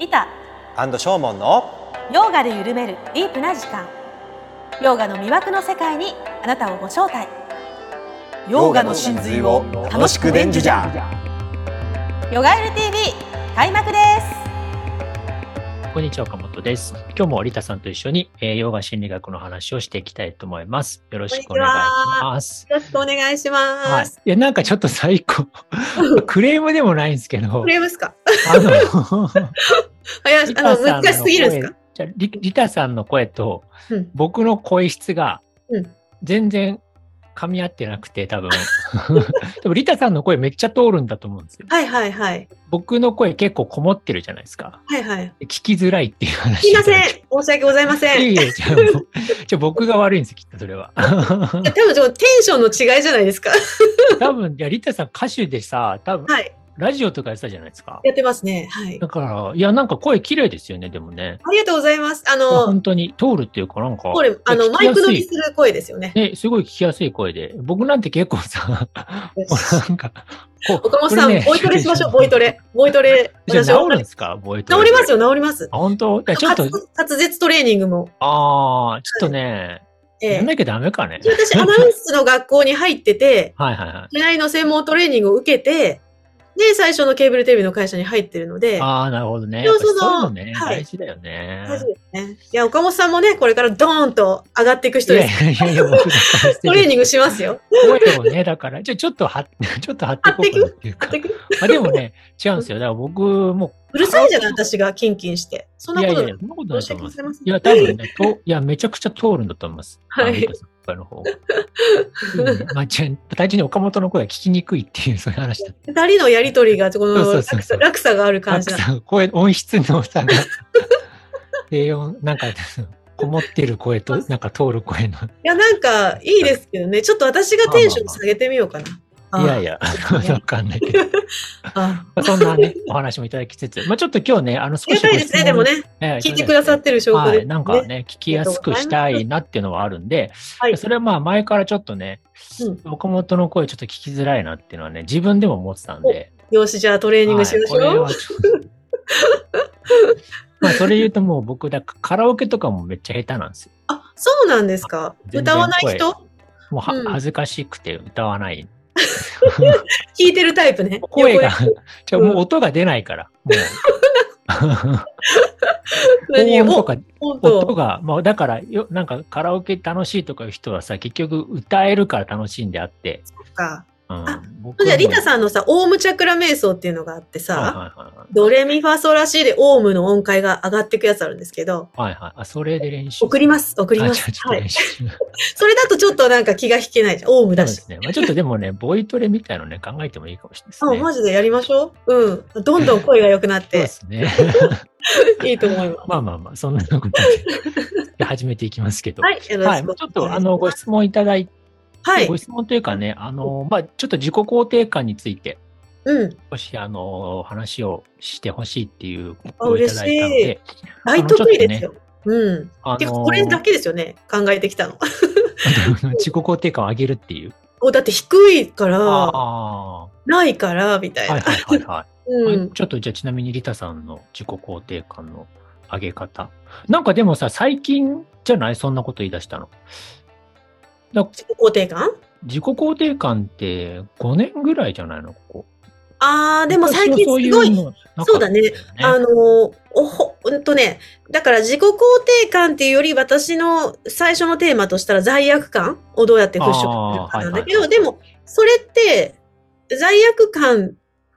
リタ。アンドショーモンのヨーガで緩めるディープな時間。ヨーガの魅惑の世界にあなたをご招待。ヨガの真髄を楽しく伝授じゃ。ヨガエル TV 開幕です。こんにちは、岡本です。今日もリタさんと一緒に、えー、ヨガ心理学の話をしていきたいと思います。よろしくお願いします。よろしくお願いしはい。ます、い。や、なんかちょっと最高、クレームでもないんですけど。ク、レームですか？あの、あいやリあのタさんの難しすぎるんですか？声じゃあリリタさんの声とうん僕の声質がうん全然噛み合ってなくて、多分。でもリタさんの声めっちゃ通るんだと思うんですよ。はいはいはい僕の声結構こもってるじゃないですか。はいはい聞きづらいっていう話。すいません申し訳ございませんいえいえ、じゃじゃあ僕が悪いんですよ、きっとそれは。多分ちょっとテンションの違いじゃないですか多分、いや、リタさん歌手でさ、多分、はいラジオとかやってたじゃないですか。やってますねはいだから、いや、なんか声綺麗ですよね、でもね。ありがとうございますあの本当に通るっていうか、なんか。これあのマイク乗りする声ですよねね、すごい聞きやすい声で。僕なんて結構さ、なんか、岡本さん、ねボイトレしましょう、ボイトレ。ボイトレ。じゃ治るんですか？ボイトレ治りますよ、治ります。あ、本当？ちょっと、滑滑舌トレーニングも。ああ、ちょっとね、ええやんなきゃダメかね。私、アナウンスの学校に入ってて、はいはいはい。いきなりの専門トレーニングを受けて、で、最初のケーブルテレビの会社に入ってるので、ああ、なるほどね。そのそういうのね、はい大事だよね。大事ですね。いや、岡本さんもね、これからドーンと上がっていく人です。いやいやいトレーニングしますよ。声をね、だから、じゃあちょっとは、ちょっと張っていこうかなっていうか。あでもね、違うんですよ。だから僕も、うるさいじゃない、私がキンキンして。そんなことないいやいやいや、。そんなことないと思います。申し訳ございませんいや、多分ね、といや、めちゃくちゃ通るんだと思います。はいあの方が。うんまあ、じゃあ単純に岡本の声が聞きにくいっていう、そういう話だった。二人のやりとりが、この落差がある感じなの。さ声、音質の差が、低音、なんか、こもってる声と、なんか通る声の。いや、なんか、いいですけどね。ちょっと私がテンション下げてみようかな。いやいや、わかんないけど。そんなね、お話もいただきつつ、まあちょっと今日ね、あの、あ少しいですね、でもね。ね聞いてくださってる証拠でなんかね、聞きやすくしたいなっていうのはあるんで、はいそれはまあ前からちょっとね、うん岡本の声ちょっと聞きづらいなっていうのはね、自分でも思ってたんで。よし、じゃあトレーニングしましょう。まあそれ言うともう僕だカラオケとかもめっちゃ下手なんですよ。あ、そうなんですか。歌わない人？もう恥ずかしくて歌わない。聞いてるタイプね。声が じゃもう音が出ないから。もう 何音と音当。が、まあだからよ、なんかカラオケ楽しいとかいう人はさ、結局歌えるから楽しいんであって。かうんあ、僕じゃあ、リタんさんのさ、オウムチャクラ瞑想っていうのがあってさ、ドレミファソラシでオウムの音階が上がっていくやつあるんですけど、はいはい。あ、それで練習。送ります、送りあ、ます。はい。それだとちょっとなんか気が引けないじゃん。オウムだし。そうですね。まあちょっとでもね、ボイトレみたいのね、考えてもいいかもしれないですあ、ね。マジでやりましょう？うん。どんどん声が良くなっそうてですね。いいと思います。まあまあまあ、そんなことで始めていきますけど。はい、はい。ちょっと、あの、ご質問いただいて、はいご。質問というかね、あの、まあちょっと自己肯定感について、うん。少し、あの、話をしてほしいっていうあことをいただいたので、大得意ですよ。うん。あてか、これだけですよね。考えてきたの。自己肯定感を上げるっていう。おだって低いから、あないから、みたいあ、な。はいはいはいはい。うん。ちょっとじゃあちなみにリタさんの自己肯定感の上げ方。なんかでもさ、最近じゃない？そんなこと言い出したの。だ自己肯定感？自己肯定感って5年ぐらいじゃないの？ここ。あー、でも最近すごい、そういうのなかったそうだね。よあの、おほ、うんとね、だから自己肯定感っていうより私の最初のテーマとしたら罪悪感？をどうやって払拭するかなんだけど、はいはい。でも、それって罪悪感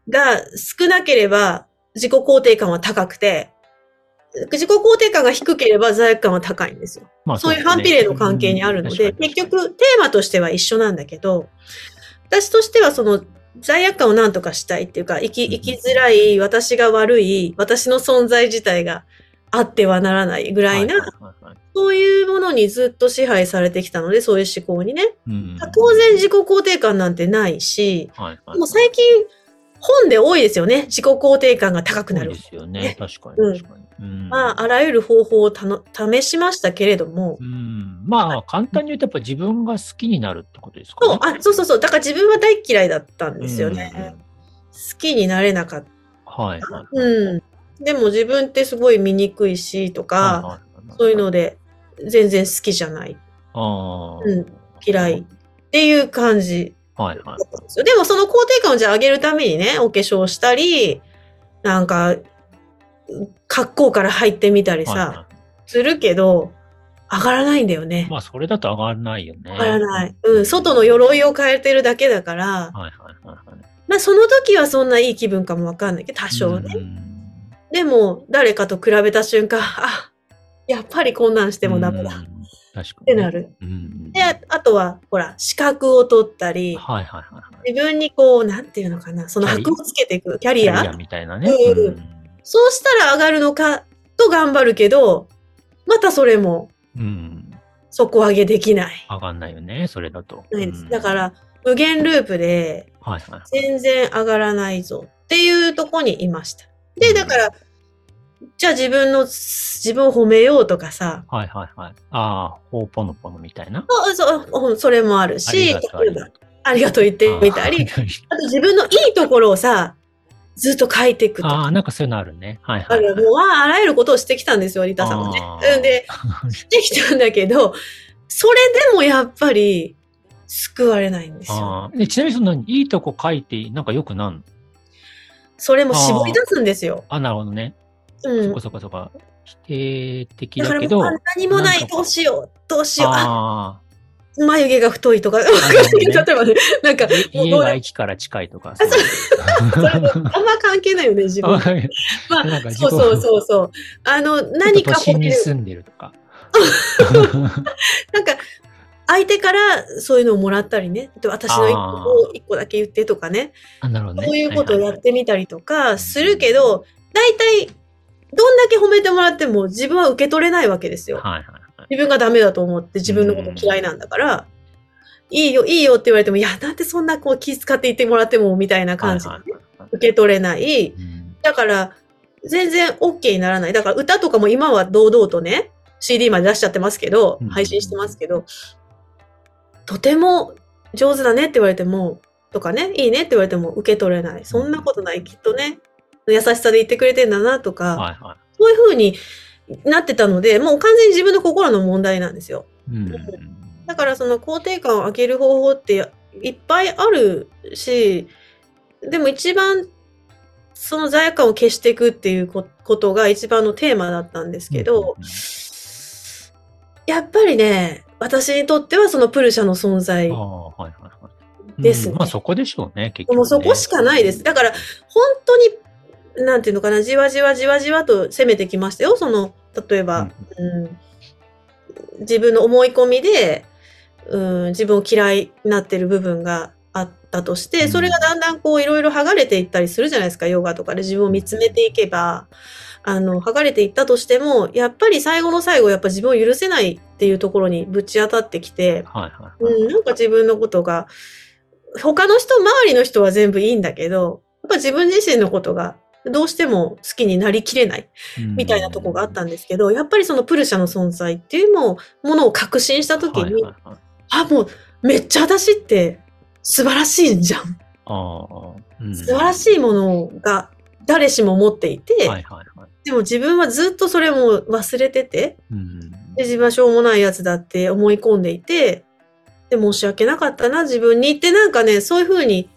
が少なければ自己肯定感は高くて、自己肯定感が低ければ罪悪感は高いんですよ。まあそういう反比例の関係にあるので、結、局テーマとしては一緒なんだけど、私としてはその罪悪感を何とかしたいっていうか、生き、生きづらい、私が悪い、私の存在自体があってはならないぐらいな、はいはいはいはいそういうものにずっと支配されてきたので、そういう思考にね。うん当然自己肯定感なんてないし、はいはいもう最近本で多いですよね。自己肯定感が高くなるそうで。すよねね。確かうんに確かに。うんまあ、あらゆる方法をたの試しましたけれども、うんまあ、簡単に言うとやっぱ自分が好きになるってことですかね。そう、あ、そうそうそう。だから自分は大嫌いだったんですよね。うん好きになれなかった。はいはい。うん。でも自分ってすごい醜いしとか、はいはいそういうので全然好きじゃない。ああ。うん嫌いっていう感じはいはい。でもその肯定感をじゃあ上げるためにね、お化粧したり、なんか、格好から入ってみたりさ、はいはするけど、上がらないんだよねい。まあ、それだと上がらないよね。上がらない。うん、外の鎧を変えてるだけだから、はいはいはいはい。まあその時はそんないい気分かもわかんないけど、多少ね。うんでも、誰かと比べた瞬間、あ、やっぱりこんなんしてもダメだ。確かに。てなる。うん。で、ああとは、ほら、資格を取ったり、はいはいはいはい。自分にこう、なんていうのかな、その箔をつけていく、キャリア？キャリアみたいなね。うんうんそうしたら上がるのかと頑張るけど、またそれもうん。底上げできない。上がんないよね、それだと。ないですうんだか、ら、無限ループではいはい。全然上がらないぞっていうとこにいました。で、だから、じゃあ自分の、自分を褒めようとかさ、はいはいはい。ああ、ほうぽのぽのみたいな。そうそうそれもあるしありがとう。言ってみたり、あと自分のいいところをさ、ずっと書いていくとか。あー、なんかそういうのあるね。はいあはい、はい。るもうああらゆることをしてきたんですよ、リタさんはねで、してきたんだけど、それでもやっぱり救われないんですよ。でちなみにその、いいとこ書いて、なんかよくなんの？それも絞り出すんですよ。あ、なるほどね。うんそこ。そこそこ。否定的だかだけど、らもうあ何もない、どうしよう、どうしよう、ああ眉毛が太いとか、ね例えばね、なんか、あ、家が駅から近いとか。それあんま関係ないよね、自分。あまあそうそうそうそう。あの、何か都心褒めるに住んでるとか。なんか、相手からそういうのをもらったりね。で私の一個を一個だけ言ってとかね。ね。そういうことをやはってみたりとかするけど、大体、どんだけ褒めてもらっても自分は受け取れないわけですよ。いはいはい。自分がダメだと思って自分のこと嫌いなんだから、いいよ、いいよって言われても、いや、なんでそんなこう気遣って言ってもらっても、みたいな感じで受け取れない。うんだから、全然 OK にならない。だから歌とかも今は堂々とね、CD まで出しちゃってますけどうん、配信してますけど、とても上手だねって言われても、とかね、いいねって言われても受け取れない。そんなことない。きっとね、優しさで言ってくれてんだなとか、はいはそういう風になってたので、もう完全に自分の心の問題なんですよ。い。うんだからその肯定感を上げる方法っていっぱいあるし、でも一番その罪悪感を消していくっていうこことが一番のテーマだったんですけど、やっぱりね、私にとってはそのプルシャの存在あ、あ、はいはいはい。ですねうんまあそこでしょうね、結局、ね。もうそこしかないです。だから本当に、なんていうのかな、じわじわじわじわと攻めてきましたよ。その、例えば、うん自分の思い込みで、うん、自分を嫌いになってる部分があったとして、うんそれがだんだんこういろいろ剥がれていったりするじゃないですか、ヨガとかで自分を見つめていけば、あの、剥がれていったとしても、やっぱり最後の最後、やっぱ自分を許せないっていうところにぶち当たってきて。うん、なんか自分のことが、他の人、周りの人は全部いいんだけど、やっぱ自分自身のことがどうしても好きになりきれないみたいなとこがあったんですけど、やっぱりそのプルシャの存在っていうものを確信したときに、はいはいはい。あ、もうめっちゃ私って素晴らしいんじゃん。ああ、うん。素晴らしいものが誰しも持っていて、はいはいはい。でも自分はずっとそれも忘れてて、うん。で自分はしょうもないやつだって思い込んでいて、で、申し訳なかったな、自分にってなんかね、そういう風に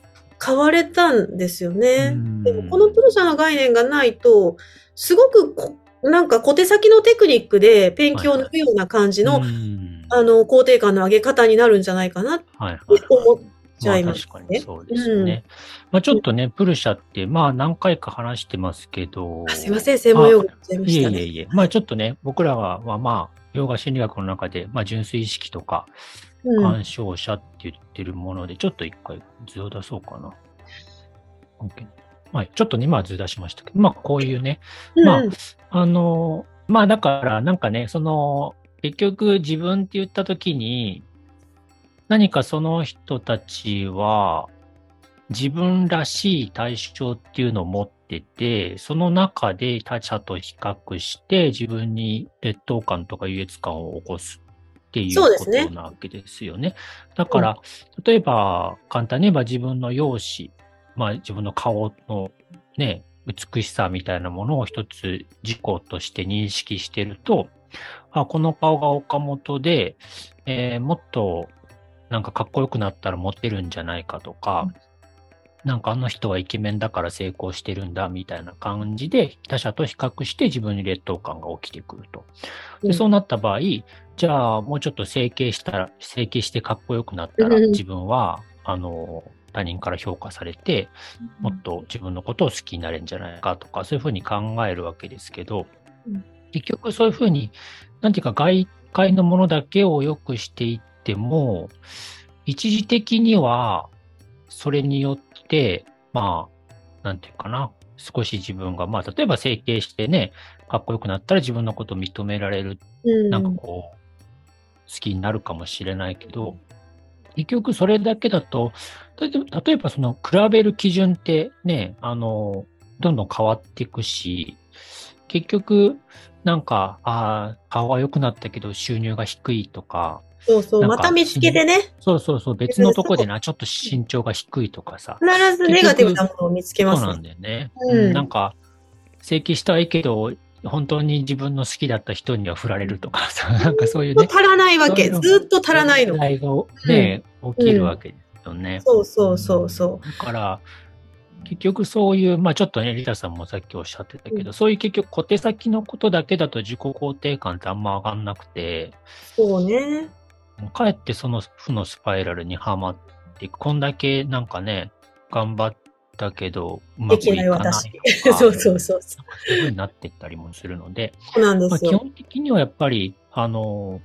変われたんですよね。うんでもこのプルシャの概念がないと、すごくこなんか小手先のテクニックでペンキを抜くような感じの、うんあの、肯定感の上げ方になるんじゃないかなってはいはい。思っちゃいますまあ確かねにそうですよね。まあちょっとね、プルシャって、まあ何回か話してますけど。あすいません、専門用語言っちゃいまいしたね。えいえいえ。まあちょっとね、僕らは、はまあ、ヨガ心理学の中で、まあ純粋意識とか、うん干渉者って言ってるもので、ちょっと一回図を出そうかな。OK はい。ちょっとね今は図出しましたけど、まあこういうね、まあうんあの、まあだから、なんかね、その、結局自分って言ったときに、何かその人たちは、自分らしい対象っていうのを持ってて、その中で他者と比較して自分に劣等感とか優越感を起こすっていうことなわけですよね。だから、例えば簡単に言えば自分の容姿、まあ自分の顔のね、美しさみたいなものを一つ自己として認識してると、あ、この顔が岡本で、えーもっとなんかかっこよくなったらモテるんじゃないかとか、なんかあの人はイケメンだから成功してるんだみたいな感じで他者と比較して自分に劣等感が起きてくると。うん。でそうなった場合、じゃあもうちょっと整形したら、整形してかっこよくなったらうん。自分は、あの、他人から評価されて、もっと自分のことを好きになれるんじゃないかとか、そういうふうに考えるわけですけどうん、結局そういうふうに、なんていうか外界のものだけを良くしていっても、一時的には、それによって、まあ、なんていうかな、少し自分が、まあ、例えば整形してね、かっこよくなったら自分のことを認められるうん。なんかこう、好きになるかもしれないけど、結局それだけだと、例えば例えばその比べる基準ってね、あの、どんどん変わっていくし、結局、なんか、ああ、顔は良くなったけど収入が低いとか、そうそう、また見つけてね、そうそうそう、別のとこでな、ちょっと身長が低いとかさ、必ずネガティブなものを見つけますねそうなん。だよね。うんうんなんか、整形したはいいけど、本当に自分の好きだった人には振られるとかさ、なんかそういうね。足らないわけ。ずっと足らないのがね、起きるわけですよね。そうそうそうそだから、結局そういう、まあちょっとね、リタさんもさっきおっしゃってたけど、うんそういう結局小手先のことだけだと自己肯定感ってあんま上がんなくて、う。そうね。かえってその負のスパイラルにはまっていく。こんだけなんかね、頑張ったけど、うまくいかないとか。そうそうそう。そそういう風になっていったりもするので、うなんでまあ、基すよ。本的にはやっぱり、あの、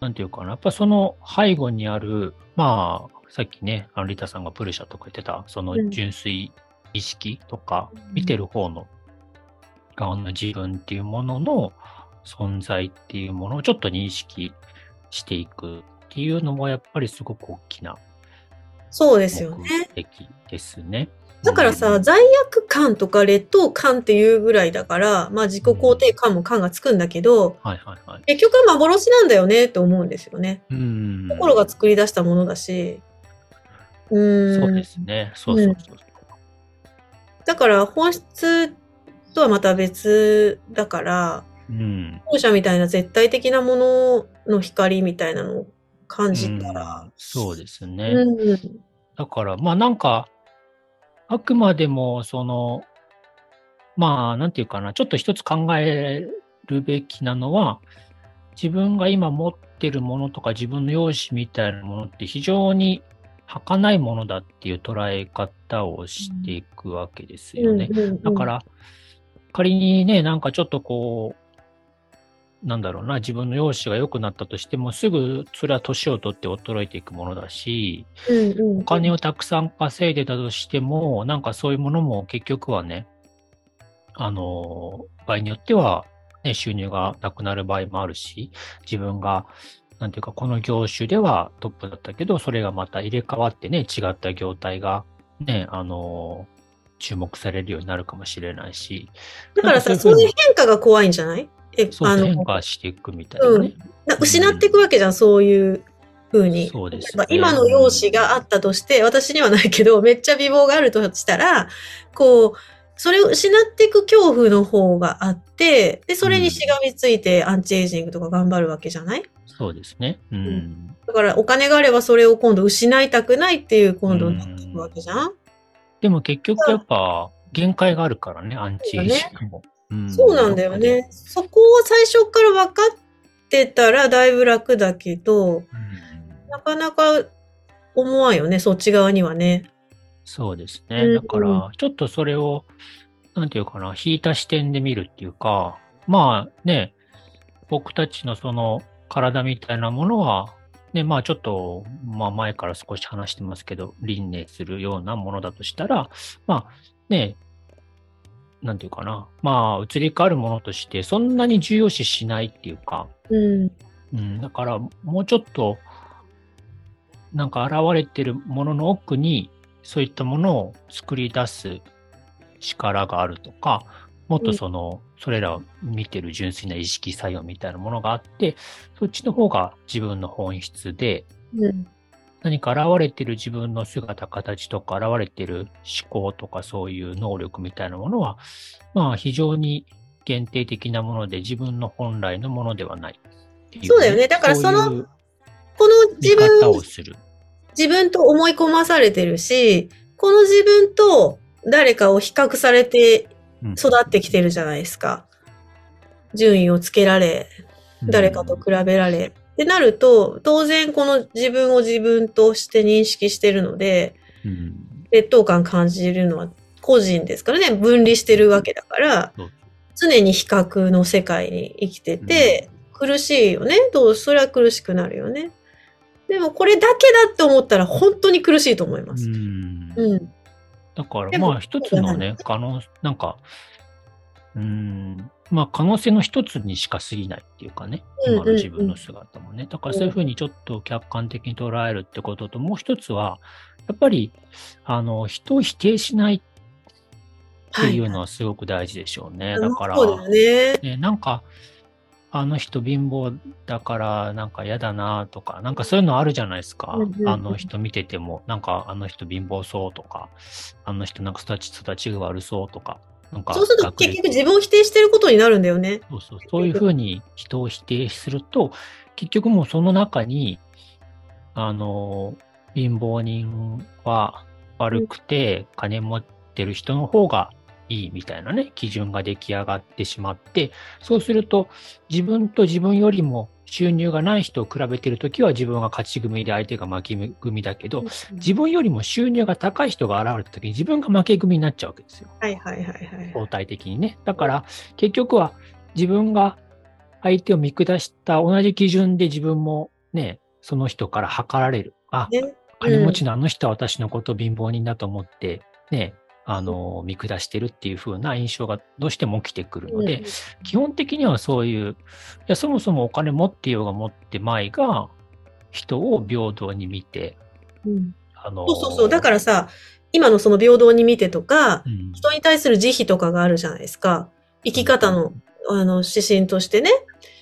なんていうかな、やっぱその背後にある、まあ、さっきね、あのリタさんがプルシャとか言ってた、そのうん純粋意識とか、うん見てる方の側の自分っていうものの存在っていうものをちょっと認識していくっていうのも、やっぱりすごく大きなそうですよ目ね。的ですね。だからさ、うん罪悪感とか劣等感っていうぐらいだから、まあ自己肯定感も感がつくんだけど、はいはいはい。結局は幻なんだよねって思うんですよね。うん。心が作り出したものだし。うーん。そうですね。そうそうそう。だから本質とはまた別だから、うん。後者みたいな絶対的なものの光みたいなのを感じたらうん、そうですね。うん、だから、まあなんか、あくまでも、その、まあ、なんていうかな、ちょっと一つ考えるべきなのは、自分が今持ってるものとか自分の容姿みたいなものって非常に儚いものだっていう捉え方をしていくわけですよね。だから、仮にね、なんかちょっとこう、なんだろうな、自分の容姿が良くなったとしても、すぐそれは年を取って衰えていくものだし、うんうん。お金をたくさん稼いでたとしても、なんかそういうものも結局はね、あの、場合によっては、ね、収入がなくなる場合もあるし、自分が、なんていうか、この業種ではトップだったけど、それがまた入れ替わってね、違った業態が、ね、あの、注目されるようになるかもしれないし、だからさ、そういう変化が怖いんじゃない？え、あのそう変、化していくみたいなね。な失っていくわけじゃん、そういう風に。そうです例えば今の容姿があったとして、私にはないけど、めっちゃ美貌があるとしたら、こう、それを失っていく恐怖の方があって、で、それにしがみついてアンチエイジングとか頑張るわけじゃない？そうですね。うん。だからお金があればそれを今度失いたくないっていう今度になっていくわけじゃん、でも結局やっぱ限界があるからね、アンチエイジングも。うんそうなんだよ。ね。そこを最初から分かってたらだいぶ楽だけど、うんなかなか思わんよね、そっち側にはね。そうですね。うんだから、ちょっとそれを、なんていうかな、引いた視点で見るっていうか、まあね、僕たちのその体みたいなものは、ね、まあちょっと、まあ前から少し話してますけど、輪廻するようなものだとしたら、まあね、なんていうかな、まあ移り変わるものとして、そんなに重要視しないっていうか、うん。うん、だから、もうちょっと、なんか現れてるものの奥に、そういったものを作り出す力があるとか、もっとその、それらを見てる純粋な意識作用みたいなものがあって、そっちの方が自分の本質で、うん。何か現れてる自分の姿、形とか、現れてる思考とか、そういう能力みたいなものは、まあ、非常に限定的なもので、自分の本来のものではないっていうね、そうだよねだからそのそうこの自分をする。自分と思い込まされてるし、この自分と誰かを比較されてうん育ってきてるじゃないですか。順位をつけられ、誰かと比べられ。ってなると、当然この自分を自分として認識してるので、うん劣等感感じるのは個人ですからね、分離してるわけだから常に比較の世界に生きてて、苦しいよね。どうそれは苦しくなるよね。でもこれだけだって思ったら本当に苦しいと思います。うんうん。だから、まあ、一つのね、可能、なんか、うーん、まあ、可能性の一つにしか過ぎないっていうかね、うん今の自分の姿もね。だから、そういうふうにちょっと客観的に捉えるってことと、もう一つは、やっぱり、あの、人を否定しないっていうのはすごく大事でしょうね。だから、ね。ね、なんか、あの人貧乏だからなんか嫌だなとか、なんかそういうのあるじゃないですか。うんうんうんあの人見てても、なんかあの人貧乏そうとか、あの人なんか育ち育ちが悪そうとか、なんかそうすると結局自分を否定してることになるんだよね。そうそう、そういうふうに人を否定すると、結局もうその中に、あの、貧乏人は悪くて、金持ってる人の方がいいみたいなね、基準が出来上がってしまって、そうすると、自分と自分よりも収入がない人を比べてるときは自分が勝ち組で相手が負け組だけど、自分よりも収入が高い人が現れたときに自分が負け組になっちゃうわけですよ。はいはいはいはい。相対的にね。だから、結局は自分が相手を見下した同じ基準で自分もね、その人から測られる。あ、ね金持ちのあの人は私のことを貧乏人だと思って、ね、あの、見下してるっていう風な印象がどうしても起きてくるので、基本的にはそういう、いや、そもそもお金持っていようが持ってまいが、人を平等に見て、うんうんあの、そうそうそう。だからさ、今のその平等に見てとか、うん、人に対する慈悲とかがあるじゃないですか。生き方の、あの、指針としてね。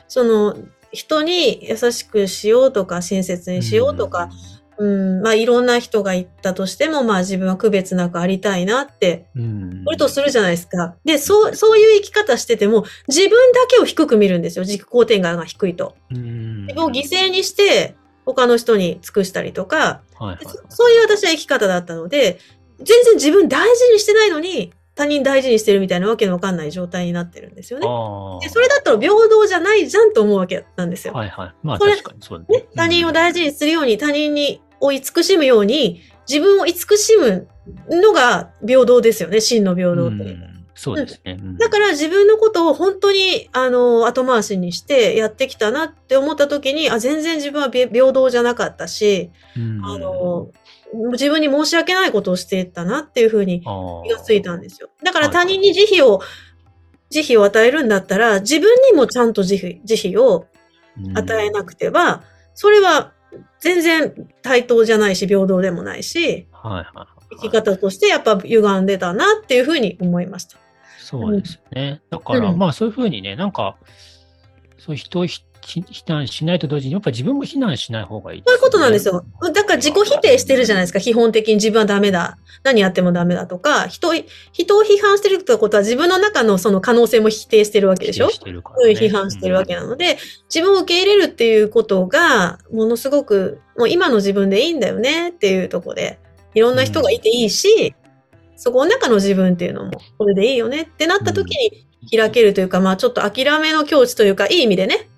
その、人に優しくしようとか、親切にしようとか、うん、まあいろんな人が言ったとしても、まあ自分は区別なくありたいなって、うん、これとするじゃないですか。で、そう、そういう生き方してても、自分だけを低く見るんですよ。自己肯定感が低いと。うん、自分を犠牲にして、他の人に尽くしたりとか、はいはいそそういう私は生き方だったので、全然自分大事にしてないのに、他人大事にしてるみたいなわけのわかんない状態になってるんですよね。あでそれだったら平等じゃないじゃんと思うわけなんですよ。はいはい。まあ確かにそうだね、他人を大事にするように、他人にを慈しむように、自分を慈しむのが平等ですよね、真の平等って。うんそうですね。うんだから自分のことを本当に、あの、後回しにしてやってきたなって思った時に、あ、全然自分は平平等じゃなかったし、うんあの、自分に申し訳ないことをしていったなっていうふうにあ気がついたんですよ。だからはい他人に慈悲を、慈悲を与えるんだったら、自分にもちゃんと慈悲慈悲を与えなくては、それは全然対等じゃないし、平等でもないし、はいはいはい生き方としてやっぱ歪んでたなっていうふうに思いました。そうですね。だから、うんまあそういうふうにね、なんか、そういう人をひひ非難しないと同時に、やっぱ自分も非難しない方がいい、そういうことなんですよ。だから自己否定してるじゃないですか。基本的に自分はダメだ。何やってもダメだとか、人、人を批判してるってことは自分の中のその可能性も否定してるわけでしょ否定してるから、ね。批判してるわけなので、自分を受け入れるっていうことが、ものすごく、もう今の自分でいいんだよねっていうところで、いろんな人がいていいし、そこの中の自分っていうのも、これでいいよねってなった時に開けるというか、まあちょっと諦めの境地というか、いい意味でね。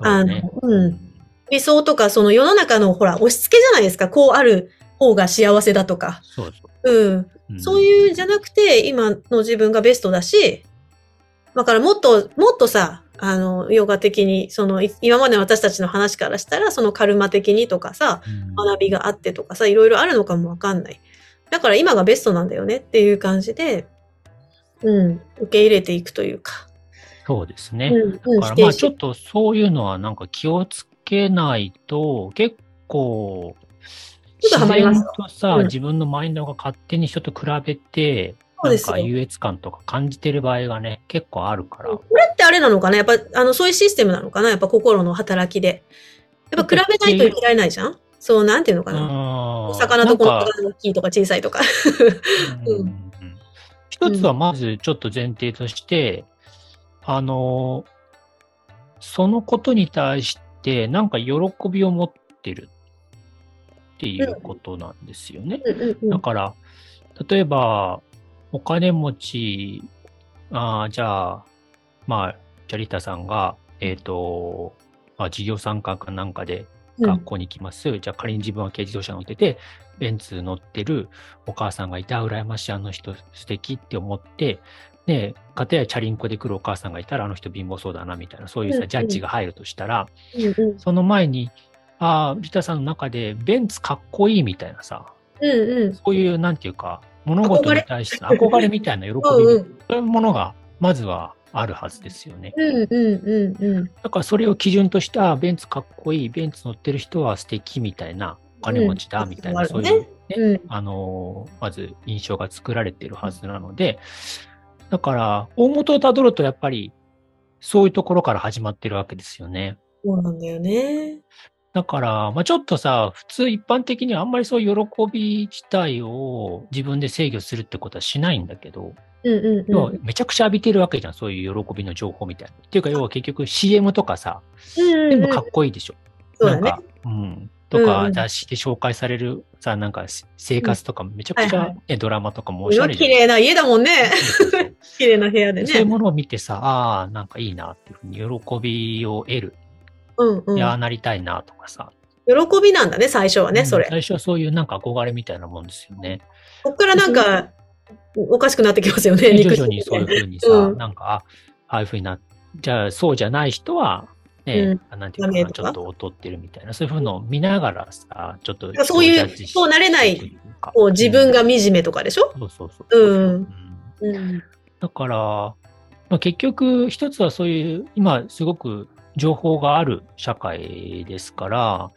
あのうん理想とか、その世の中のほら、押し付けじゃないですか。こうある方が幸せだとか。そうそう。うん。うんそういうじゃなくて、今の自分がベストだし、だからもっと、もっとさ、あの、ヨガ的に、その、い今までの私たちの話からしたら、そのカルマ的にとかさ、うん学びがあってとかさ、いろいろあるのかもわかんない。だから今がベストなんだよねっていう感じで、うん、受け入れていくというか。そうですね。うん、うん、だからまあちょっとそういうのはなんか気をつけないと結構自然とさ、うん。自分のマインドが勝手に人と比べて、なんか優越感とか感じてる場合がね、結構あるから。これってあれなのかな？やっぱ、あの、そういうシステムなのかな？やっぱ心の働きで。やっぱ比べないといけないじゃん？そう、なんていうのかな？おお魚とこのが大きいとか小さいとか。一つはまずちょっと前提として、あの、そのことに対してなんか喜びを持ってるっていうことなんですよね。うんうんうんだから、例えば、お金持ち、あーじゃあ、まあ、ジャリタさんが、えっ、と、まあ、事業参加かなんかで学校に行きます。じゃあ仮に自分は軽自動車乗ってて、ベンツ乗ってるお母さんがいた、羨ましい、あの人素敵って思って、ね、かたやチャリンコで来るお母さんがいたら、あの人貧乏そうだな、みたいな、そういうさ、ジャッジが入るとしたら、うんうんその前に、ああ、リタさんの中で、ベンツかっこいいみたいなさ、うんうん。そういう、なんていうか、物事に対しての憧れみたいな喜び、うんうんそういうものが、まずはあるはずですよね。うんうんうんうん。だからそれを基準として、あベンツかっこいい、ベンツ乗ってる人は素敵みたいな、お金持ちだみたいな、うんそういう、ねうんあのーまず印象が作られているはずなので、だから、大元をたどると、やっぱり、そういうところから始まってるわけですよね。そうなんだよね。だから、まあ、ちょっとさ、普通一般的にはあんまりそういう喜び自体を自分で制御するってことはしないんだけど、うんうんうん。めちゃくちゃ浴びてるわけじゃん、そういう喜びの情報みたいな。っていうか、要は結局 CM とかさ、うんうん全部かっこいいでしょ。そうだねなんか。、うん。とうんか、うん雑誌で紹介されるさ、なんか生活とかめちゃくちゃ、はいはねドラマとかもおしゃれじゃん綺麗な家だもんね。綺麗な部屋でね。そういうものを見てさ、ああ、なんかいいなっていうふうに喜びを得る。うんうんいやー、なりたいなとかさ。喜びなんだね、最初はね、うんそれ。最初はそういうなんか憧れみたいなもんですよね。こっからなんか、おかしくなってきますよね、で徐肉々にそういうふうにさ、うんなんか、あああいうふうになじゃあそうじゃない人は、ね、あなんていうのかな、ちょっと劣ってるみたいな、そういうふうのを見ながらさ、ちょっとそういうそうなれないこう自分がうん惨めとかでしょ？そうそうそうそう。うん。うん。うん。だから、まあ、結局、一つはそういう、今すごく情報がある社会ですから、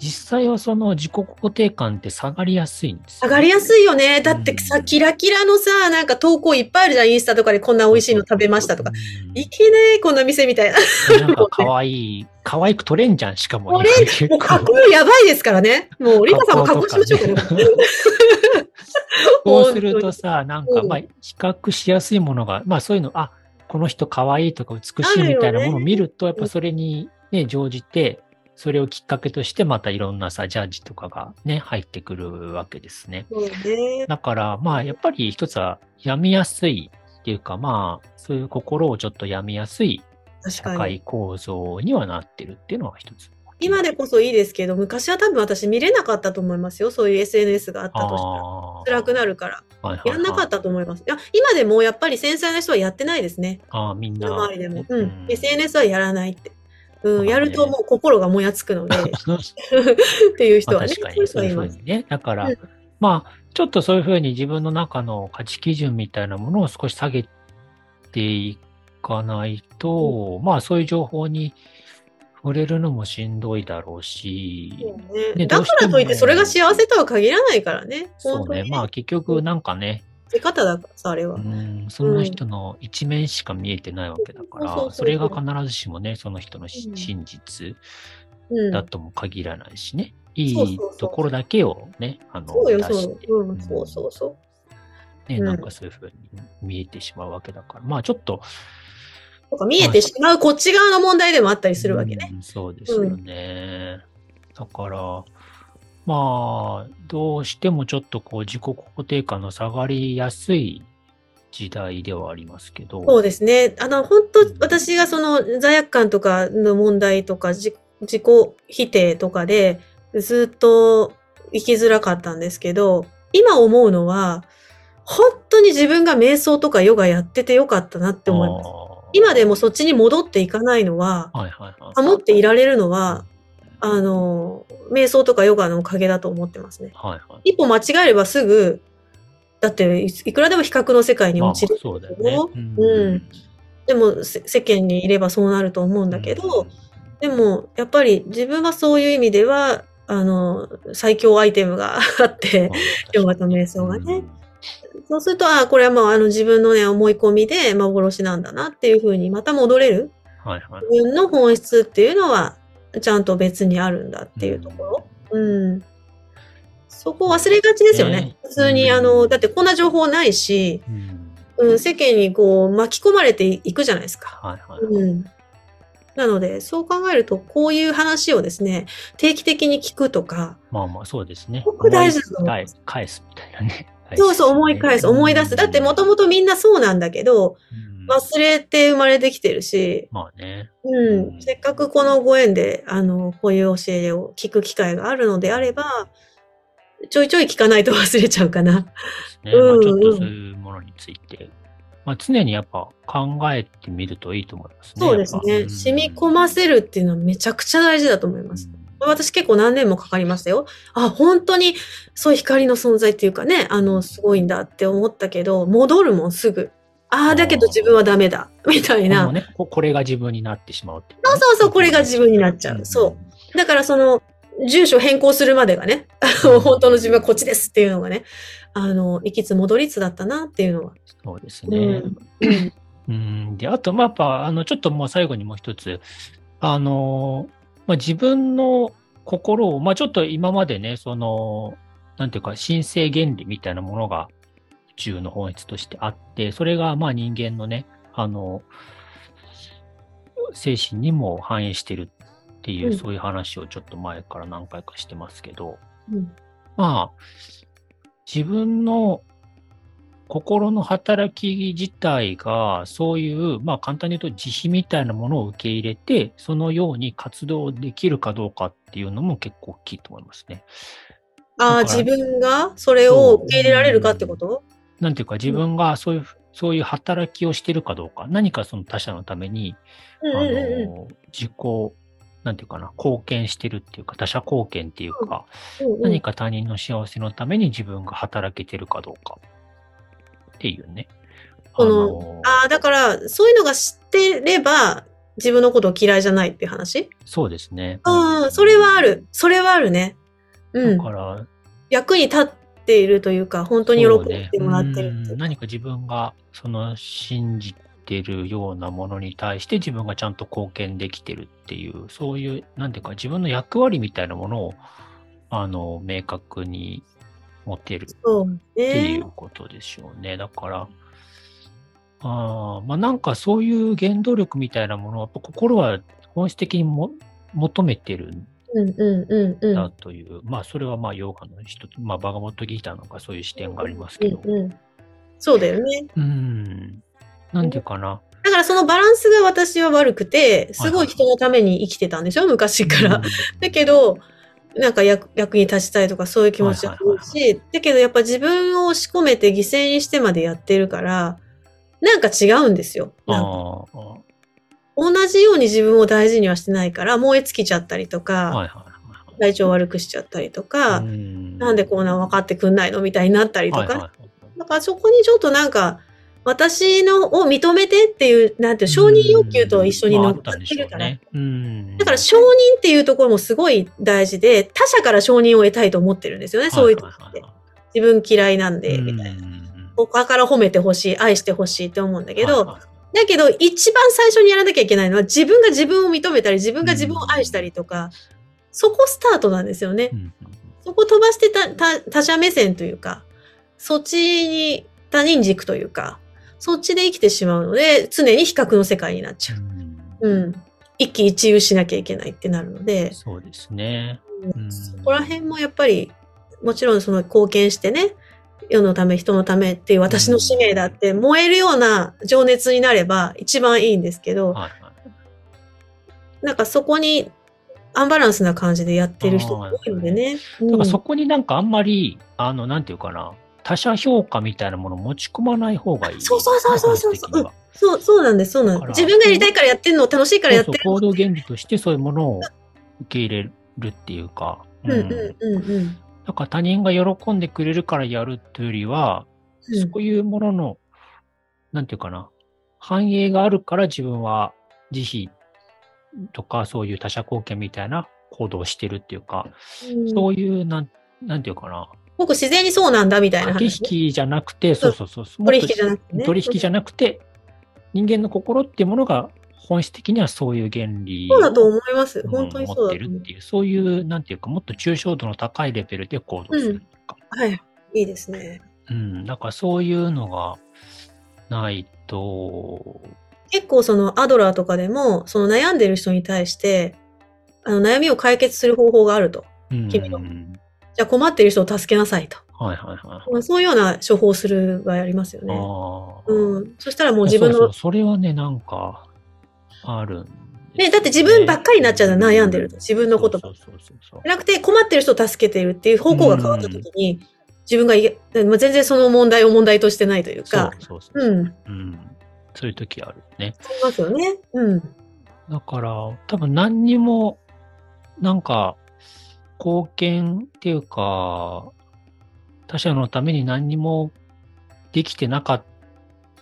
実際はその自己肯定感って下がりやすいんですよ上がりやすいよね。だってさ、うんキラキラのさ、なんか投稿いっぱいあるじゃん、インスタとかでこんな美味しいの食べましたとか。うんいけねえ、こんな店みたいな。なんか可愛い、可愛く撮れんじゃん、しかも。撮れもう加構工やばいですからね。もう、リカさんも加工しましょうかね。そうするとさ、なんか、うんまあ、比較しやすいものが、まあそういうの、あ、この人可愛いとか美しいみたいなものを見ると、やっぱそれにね、乗じて、それをきっかけとして、またいろんなさ、ジャッジとかがね、入ってくるわけですね。ね。だから、まあ、やっぱり一つは、病みやすいっていうか、まあ、そういう心をちょっと病みやすい社。会構造にはなってるっていうのは一つ。今でこそいいですけど、昔は多分私見れなかったと思いますよ。そういう SNS があったとしたら。辛くなるから。はいはいはいやんなかったと思います。いや、今でもやっぱり繊細な人はやってないですね。あーみんな。周りでも。ううんん。SNS はやらないって。うん、やるともう心がもやつくので、っていう人まあはね。確かにそういうふうにね。だから、うんまあ、ちょっとそういうふうに自分の中の価値基準みたいなものを少し下げていかないと、まあそういう情報に触れるのもしんどいだろうし、ねねだからといってそれが幸せとは限らないからね。そうね。まあ結局なんかね、生き方だからさ、あれは。うん、その人の一面しか見えてないわけだから、それが必ずしもね、その人の真実うん。だとも限らないしね。いいところだけをね、あの、そうよ、出そう。うん、そうそうそう。ね、うんなんかそういうふうに見えてしまうわけだから、まあちょっと、とか見えてしまうこっち側の問題でもあったりするわけね。うんそうですよね。だから、まあ、どうしてもちょっとこう自己肯定感の下がりやすい時代ではありますけど、そうですね。あの、本当私がその罪悪感とかの問題とか自自己否定とかでずっと生きづらかったんですけど、今思うのは、本当に自分が瞑想とかヨガやっててよかったなって思います。今でもそっちに戻っていかないのは、はいはいはい。保っていられるのは、あの、瞑想とかヨガのおかげだと思ってますね。はいはい。一歩間違えればすぐ、だっていいくらでも比較の世界にまあ落ちる。そうだよね。うんでもせ世間にいればそうなると思うんだけど、でもやっぱり自分はそういう意味では、あの、最強アイテムが あって、ヨガと瞑想がね。そうすると、ああ、これはもうあの自分のね、思い込みで幻なんだなっていうふうにまた戻れる。はいはい。自分の本質っていうのは、ちゃんと別にあるんだっていうところ？うん。そこ忘れがちですよね。ね普通に、あの、だってこんな情報ないし、うん。うん、世間にこう巻き込まれていくじゃないですか。はいはい。うん。なので、そう考えると、こういう話をですね、定期的に聞くとか、まあまあ、そうですね。すごく大事だと思い思います返すみたいなね。そうそう思い返す、思い出す。だってもともとみんなそうなんだけど、うん忘れて生まれてきてるし、まあね。ううんん、せっかくこのご縁で、あの、こういう教えを聞く機会があるのであれば、ちょいちょい聞かないと忘れちゃうかな。ねうんまあ、ちょっとそういうものについて、まあ、常にやっぱ考えてみるといいと思いますね。そうですね。染み込ませるっていうのはめちゃくちゃ大事だと思います。私結構何年もかかりましたよ。あ、本当にそういう光の存在っていうかね、あの、すごいんだって思ったけど、戻るもんすぐ。ああ、だけど自分はダメだ。みたいな。ね、ここれが自分になってしまうっていねそうそうそうこれが自分になっちゃうそうだからその、住所変更するまでがね、本当の自分はこっちですっていうのがね、あの、行きつ戻りつだったなっていうのは。そうですうね。ん。うんうん。で、あと、まあ、やっぱ、あの、ちょっともう最後にもう一つ、あの、まあ、自分の心を、まあ、ちょっと今までね、その、なんていうか、神聖原理みたいなものが宇宙の本質としてあって、それが、まあ、人間のね、あの、精神にも反映してるっていう、うん。そういう話をちょっと前から何回かしてますけど、うん。まあ、自分の心の働き自体が、そういう、まあ簡単に言うと慈悲みたいなものを受け入れて、そのように活動できるかどうかっていうのも結構大きいと思いますね。ああ、自分がそれを受け入れられるかってこと？なんていうか自分がそういう、そういう働きをしてるかどうか、何かその他者のために、あうんうんうんうん。の、自己、なんていうかな、貢献してるっていうか、他者貢献っていうか、うんうん。何か他人の幸せのために自分が働けてるかどうかっていうね。このああ、だから、そういうのが知ってれば、自分のことを嫌いじゃないっていう話？そうですね。うん、それはある。それはあるね。うんだ。から、役に立っているというか、本当に喜んでもらってるっていううん何か自分がその信じてるようなものに対して自分がちゃんと貢献できてるっていう、そういう、なんていうか自分の役割みたいなものを、あの、明確に持てるっていね。うことでしょうね。だから、あーまあなんかそういう原動力みたいなものをやっぱ心は本質的にも求めてるんうんうんうんうん。だという、まあそれはまあヨガの一つ、まあバガモットギーターなんかそういう視点がありますけど、うんうん、そうだよね。うん。なんていうかな。だからそのバランスが私は悪くて、すごい人のために生きてたんでしょ？昔から。うんだけど、なんか役役に立ちたいとかそういう気持ちはあるし、だけどやっぱ自分を仕込めて犠牲にしてまでやってるから、なんか違うんですよ。同じように自分を大事にはしてないから、燃え尽きちゃったりとか、はいはいは体調悪くしちゃったりとか、い。うん。なんでこんな分かってくんないのみたいになったりとか、はいはいはい。だからそこにちょっとなんか、私のを認めてっていう、なんていう、承認欲求と一緒に乗っかってるから。だから承認っていうところもすごい大事で、他者から承認を得たいと思ってるんですよね、そういう時って。自分嫌いなんで、みたいな。な。他から褒めてほしい、愛してほしいって思うんだけど、はいはいだけど一番最初にやらなきゃいけないのは自分が自分を認めたり、自分が自分を愛したりとか、そこスタートなんですよねう。んそこ飛ばして他者目線というか、そっちに他人軸というか、そっちで生きてしまうので、常に比較の世界になっちゃう。うん。うん。一喜一憂しなきゃいけないってなるので、そうですね。うん。そこら辺もやっぱり、もちろんその貢献してね、世のため、人のためっていう私の使命だって燃えるような情熱になれば一番いいんですけど、はいはい。なんかそこにアンバランスな感じでやってる人が多いのでね。だからそうん。こになんかあんまり、あの、なんていうかな、他者評価みたいなものを持ち込まない方がいい。そうそうそうそうそう。本質的には。そう、そうなんです、そうなんです。自分がやりたいからやってるの、楽しいからやってるそうそう行動原理としてそういうものを受け入れるっていうか、うん。うんうんうん。だから他人が喜んでくれるからやるというよりは、うん。そういうものの、なんていうかな、繁栄があるから自分は慈悲とかそういう他者貢献みたいな行動をしてるっていうか、うん。そういう、なん、なんていうかな、僕自然にそうなんだみたいな話ね。引きじゃなくて、そうそうそう取引じゃなくてね取引じゃなくて、人間の心っていうものが本質的にはそういう原理そうだとを思います。うん本当にそうだと思う。てるっていう、そういう、なんていうか、もっと抽象度の高いレベルで行動するとか。はい。いいですね。うん、なんかそういうのがないと、結構そのアドラーとかでも、その悩んでる人に対して、あの悩みを解決する方法があると。うん、君のはいじゃあ困っている人を助けなさいと。はいはい。まあ、そういうような処方する場合ありますよね。ああ。うん。そしたらもう自分のそれはね、なんか、あるんですよね、だって自分ばっかりになっちゃうの悩んでると。自分のことばっかそうそうそうそうじゃなくて困ってる人を助けているっていう方向が変わった時に、自分がいや、まあ、全然その問題を問題としてないというか、そうそうそううん。うん。そういう時あるね。ありますよね。うん。だから、多分何にも、なんか、貢献っていうか、他者のために何にもできてなかっ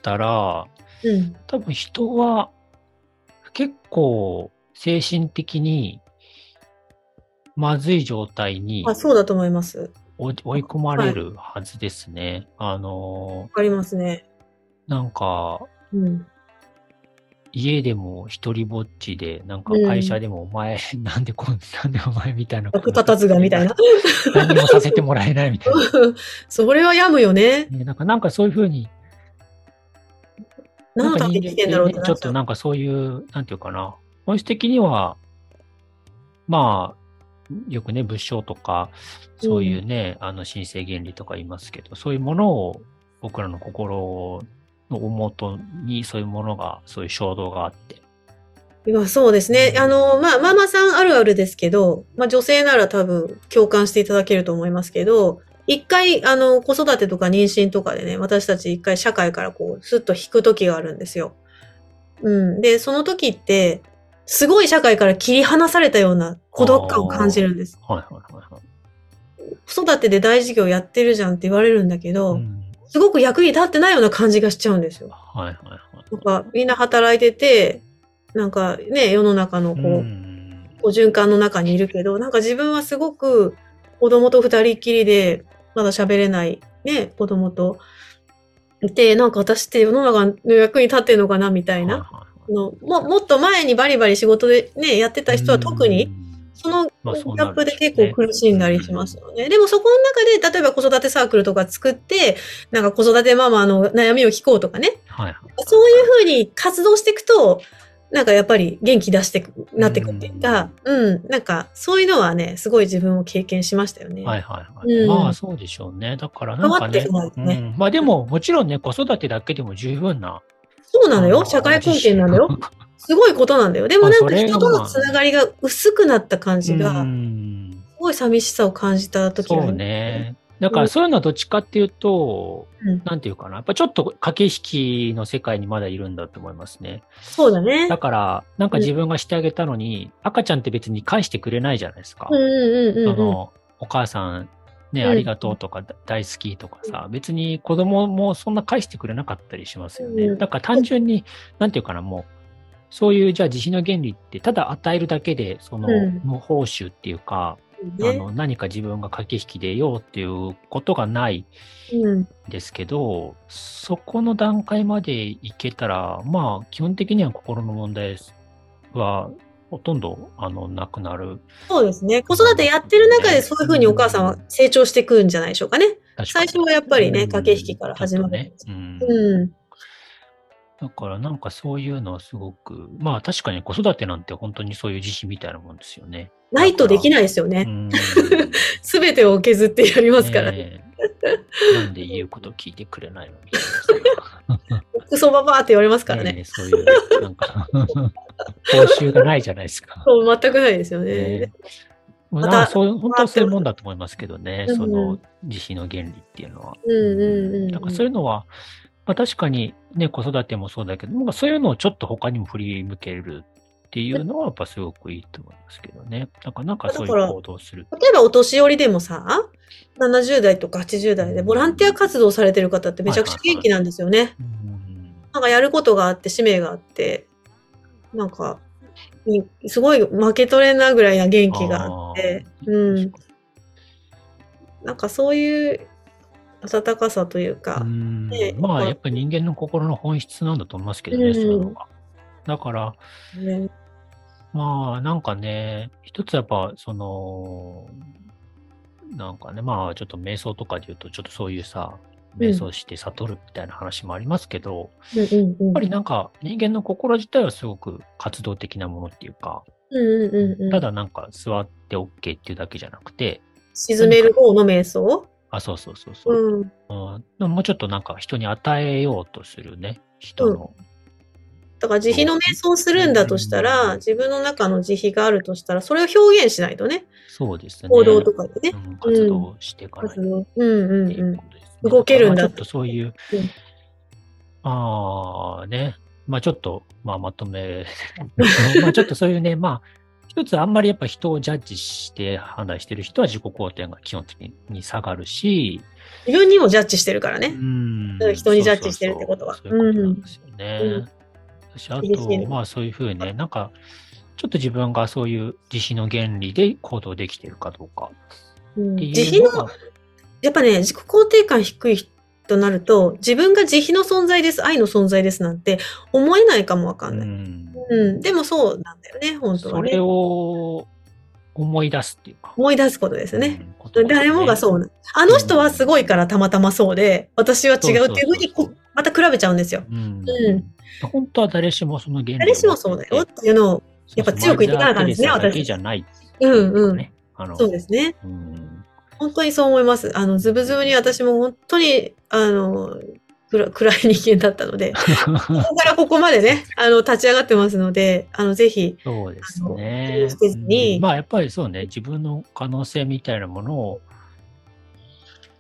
たら、うん。多分人は結構精神的にまずい状態にあ、そうだと思います。追い追い込まれるはずですね。あのわ、かりますね。なんか、うん。家でも一人ぼっちで、なんかうん会社でもお前、なんでこん、なんでお前みたいな。役立たずがみたいな。。何もさせてもらえないみたいな。それは病むよね。ね、なんか、なんかそういうふうに、何のために生きてんだろうってなんか人間ってねちょっとなんかそういう、なんていうかな、本質的には、まあ、よくね、仏性とか、そういうね、あの、神聖原理とか言いますけど、そういうものを僕らの心の大元にそういうものが、そういう衝動があって。まあそうですね。あの、まあ、ママさんあるあるですけど、まあ女性なら多分共感していただけると思いますけど、一回、あの、子育てとか妊娠とかでね、私たち一回社会からこう、スッと引く時があるんですよ。うん。で、その時って、すごい社会から切り離されたような孤独感を感じるんです。はいはいはいはい。子育てで大事業やってるじゃんって言われるんだけど、うんすごく役に立ってないような感じがしちゃうんですよ。はいはいはい。なんか、みんな働いてて、なんかね、世の中のこう、う循環の中にいるけど、なんか自分はすごく子供と二人っきりで、まだ喋れないね、子供といて、なんか私って世の中の役に立ってんのかなみたいな。はいはいはいのももっと前にバリバリ仕事でね、やってた人は特に、そのギャップで結構苦しんだりしますよね。でもそこの中で、例えば子育てサークルとか作って、なんか子育てママの悩みを聞こうとかね、はいはい。そういうふうに活動していくと、なんかやっぱり元気出してく、なってくっていうか、うん、なんかそういうのはね、すごい自分を経験しましたよね。はいはいはい。うんまあそうでしょうね。だからなんかね。ねうん、まあでももちろんね、子育てだけでも十分な。そうなのよ。社会貢献なんだよ。。すごいことなんだよ。でもなんか人とのつながりが薄くなった感じうが、んすごい寂しさを感じた時があそうね。だからそういうのはどっちかっていうと、うんなんていうかな。やっぱちょっと駆け引きの世界にまだいるんだと思いますね。そうだね。だから、なんか自分がしてあげたのに、赤ちゃんって別に返してくれないじゃないですか。うんうんうんうん。その、お母さん、ね、うんありがとうとか大好きとかさ、別に子供もそんな返してくれなかったりしますよね。うんだから単純に、なんていうかな、もう、そういう、じゃあ慈悲の原理って、ただ与えるだけで、その、うん無報酬っていうか、あねの、何か自分が駆け引きで得ようっていうことがないうん。んですけど、そこの段階までいけたら、まあ、基本的には心の問題は、ほとんど、あの、なくなる。そうですね。子育てやってる中でそういうふうにお母さんは成長していくんじゃないでしょうかね。確かに最初はやっぱりね、うん駆け引きから始まるね。うんうん。だからなんかそういうのはすごく、まあ確かに子育てなんて本当にそういう自信みたいなもんですよね。ないとできないですよね。うん。すべてを削ってやりますからね。なんで言うこと聞いてくれないのみたいなさ。クソババアって言われますからね。ねえそういう、なんか、報酬がないじゃないですか。そう、全くないですよねね。まそう本当はそういうもんだと思いますけどね、うんその慈悲の原理っていうのは。うんうんうんうんなんかそういうのは、まあ、確かにね、子育てもそうだけど、なんかそういうのをちょっと他にも振り向けるっていうのはやっぱすごくいいと思いますけどね。なんかなんかそういう行動をする。例えばお年寄りでもさ、70代とか80代でボランティア活動されてる方ってめちゃくちゃ元気なんですよね。うんなんかやることがあって、使命があって、なんか、にすごい負け取れなぐらいな元気があって、うん。なんかそういう温かさというか。う、ん。ねまあやっぱり人間の心の本質なんだと思いますけどね、うん。そういうのが。だから、ね。まあ、なんかね、一つやっぱ、その、なんかね、まあ、ちょっと瞑想とかで言うと、ちょっとそういうさ、瞑想して悟るみたいな話もありますけど、うんうんうん。やっぱりなんか人間の心自体はすごく活動的なものっていうか、うんうんうんうん。ただなんか座って OK っていうだけじゃなくて、沈める方の瞑想？あ、そうそうそうそう、うん。うんでももうちょっとなんか人に与えようとするね、人の。だから慈悲の瞑想をするんだとしたら、自分の中の慈悲があるとしたら、それを表現しないとね。そうですね。行動とかでね。うん活動していかないと活動うんうんううん。ことですね。動けるんだまあちょっとそういう、うんああね、まあちょっと、まあまとめ、まあちょっとそういうね、まあ、一つあんまりやっぱ人をジャッジして判断してる人は自己肯定が基本的に下がるし、自分にもジャッジしてるからうね。んうん。人にジャッジしてるってことは。そういうことなんですよね。うん。私、あと、まあそういうふうにね、なんか、ちょっと自分がそういう慈悲の原理で行動できてるかどうかうんっていう慈悲の、やっぱね、自己肯定感低いとなると、自分が慈悲の存在です、愛の存在ですなんて思えないかもわかんない。うんうん。でもそうなんだよね、本当はねそれ。を思い出すっていうか。思い出すことですね。うんね誰もがそうな。あの人はすごいからたまたまそうで、私は違うっていうふうにまた比べちゃうんですよ。うんうん本当は誰しもその原理を誰しもそうだよっていうのを、やっぱ強く言っていかなあかんですね私だけじゃない、うんうん。そうですね。うん本当にそう思います。あの、ズブズブに私も本当に、あの、暗暗い人間だったので、ここからここまでね、あの、立ち上がってますので、あの、ぜひ、そうですあねうんまあやっぱりそうね、自分の可能性みたいなものを、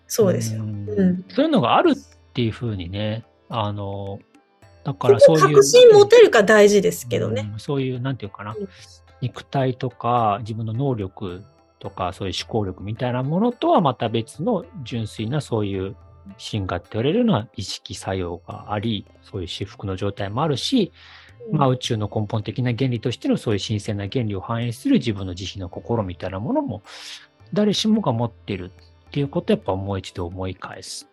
そうですよ。んうんそういうのがあるっていうふうにね、あの、だからそういう。確信持てるか大事ですけどね。うんそういう、なんていうかなうん、肉体とか自分の能力とかそういう思考力みたいなものとはまた別の純粋なそういう進化って言われるのは意識作用があり、そういう至福の状態もあるし、まあ宇宙の根本的な原理としてのそういう神聖な原理を反映する自分の慈悲の心みたいなものも誰しもが持ってるっていうことをやっぱもう一度思い返す。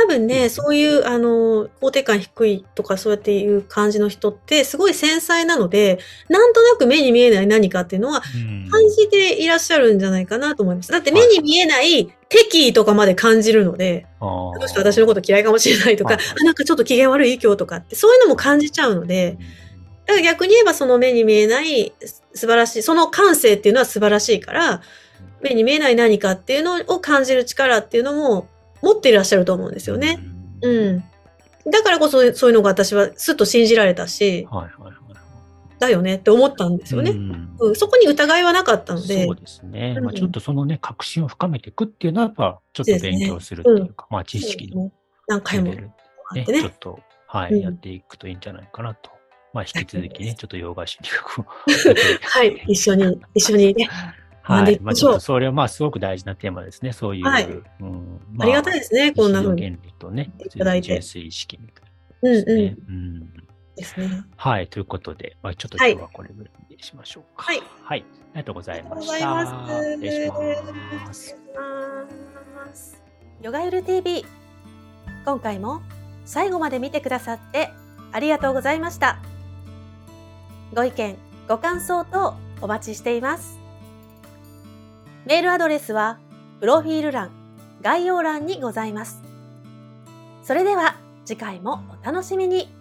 多分ね、そういう、あの、肯定感低いとかそうやっていう感じの人って、すごい繊細なので、なんとなく目に見えない何かっていうのは、うん。感じていらっしゃるんじゃないかなと思います。だって目に見えない敵意とかまで感じるので、あー。あの人私のこと嫌いかもしれないとか、あなんかちょっと機嫌悪い今日とかって、そういうのも感じちゃうので、だから逆に言えばその目に見えない素晴らしい、その感性っていうのは素晴らしいから、目に見えない何かっていうのを感じる力っていうのも持っていらっしゃると思うんですよね。。うんうん。だからこそそういうのが私はすっと信じられたし、はいはいはい。だよねって思ったんですよね。うんうん、そこに疑いはなかったのでそう、ですね。うんまあ、ちょっとそのね、確信を深めていくっていうのは、やっぱちょっと勉強するっていうか、まあ、知識の何回もね、ちょっと、はい、うんやっていくといいんじゃないかなと。まあ、引き続きね、ちょっと洋菓子留学を。はい、一緒に、一緒にね。はい。まあ、ちょっとそれはまあ、すごく大事なテーマですね。そういう、はいうんありがたいですね、こんな風に。原理とね、いただいて純粋意識みたいうんなですね。うん。うんですね。はい。ということで、まあ、ちょっとはい今日はこれぐらいにしましょうか。はい。はい。ありがとうございありがとうました。ございます。失礼します。ます。ヨガユル TV 今回も最後まで見てくださってありがとうございましたご意見ご感想等お待ちしていますメールアドレスはプロフィール欄概要欄にございます。それでは次回もお楽しみに。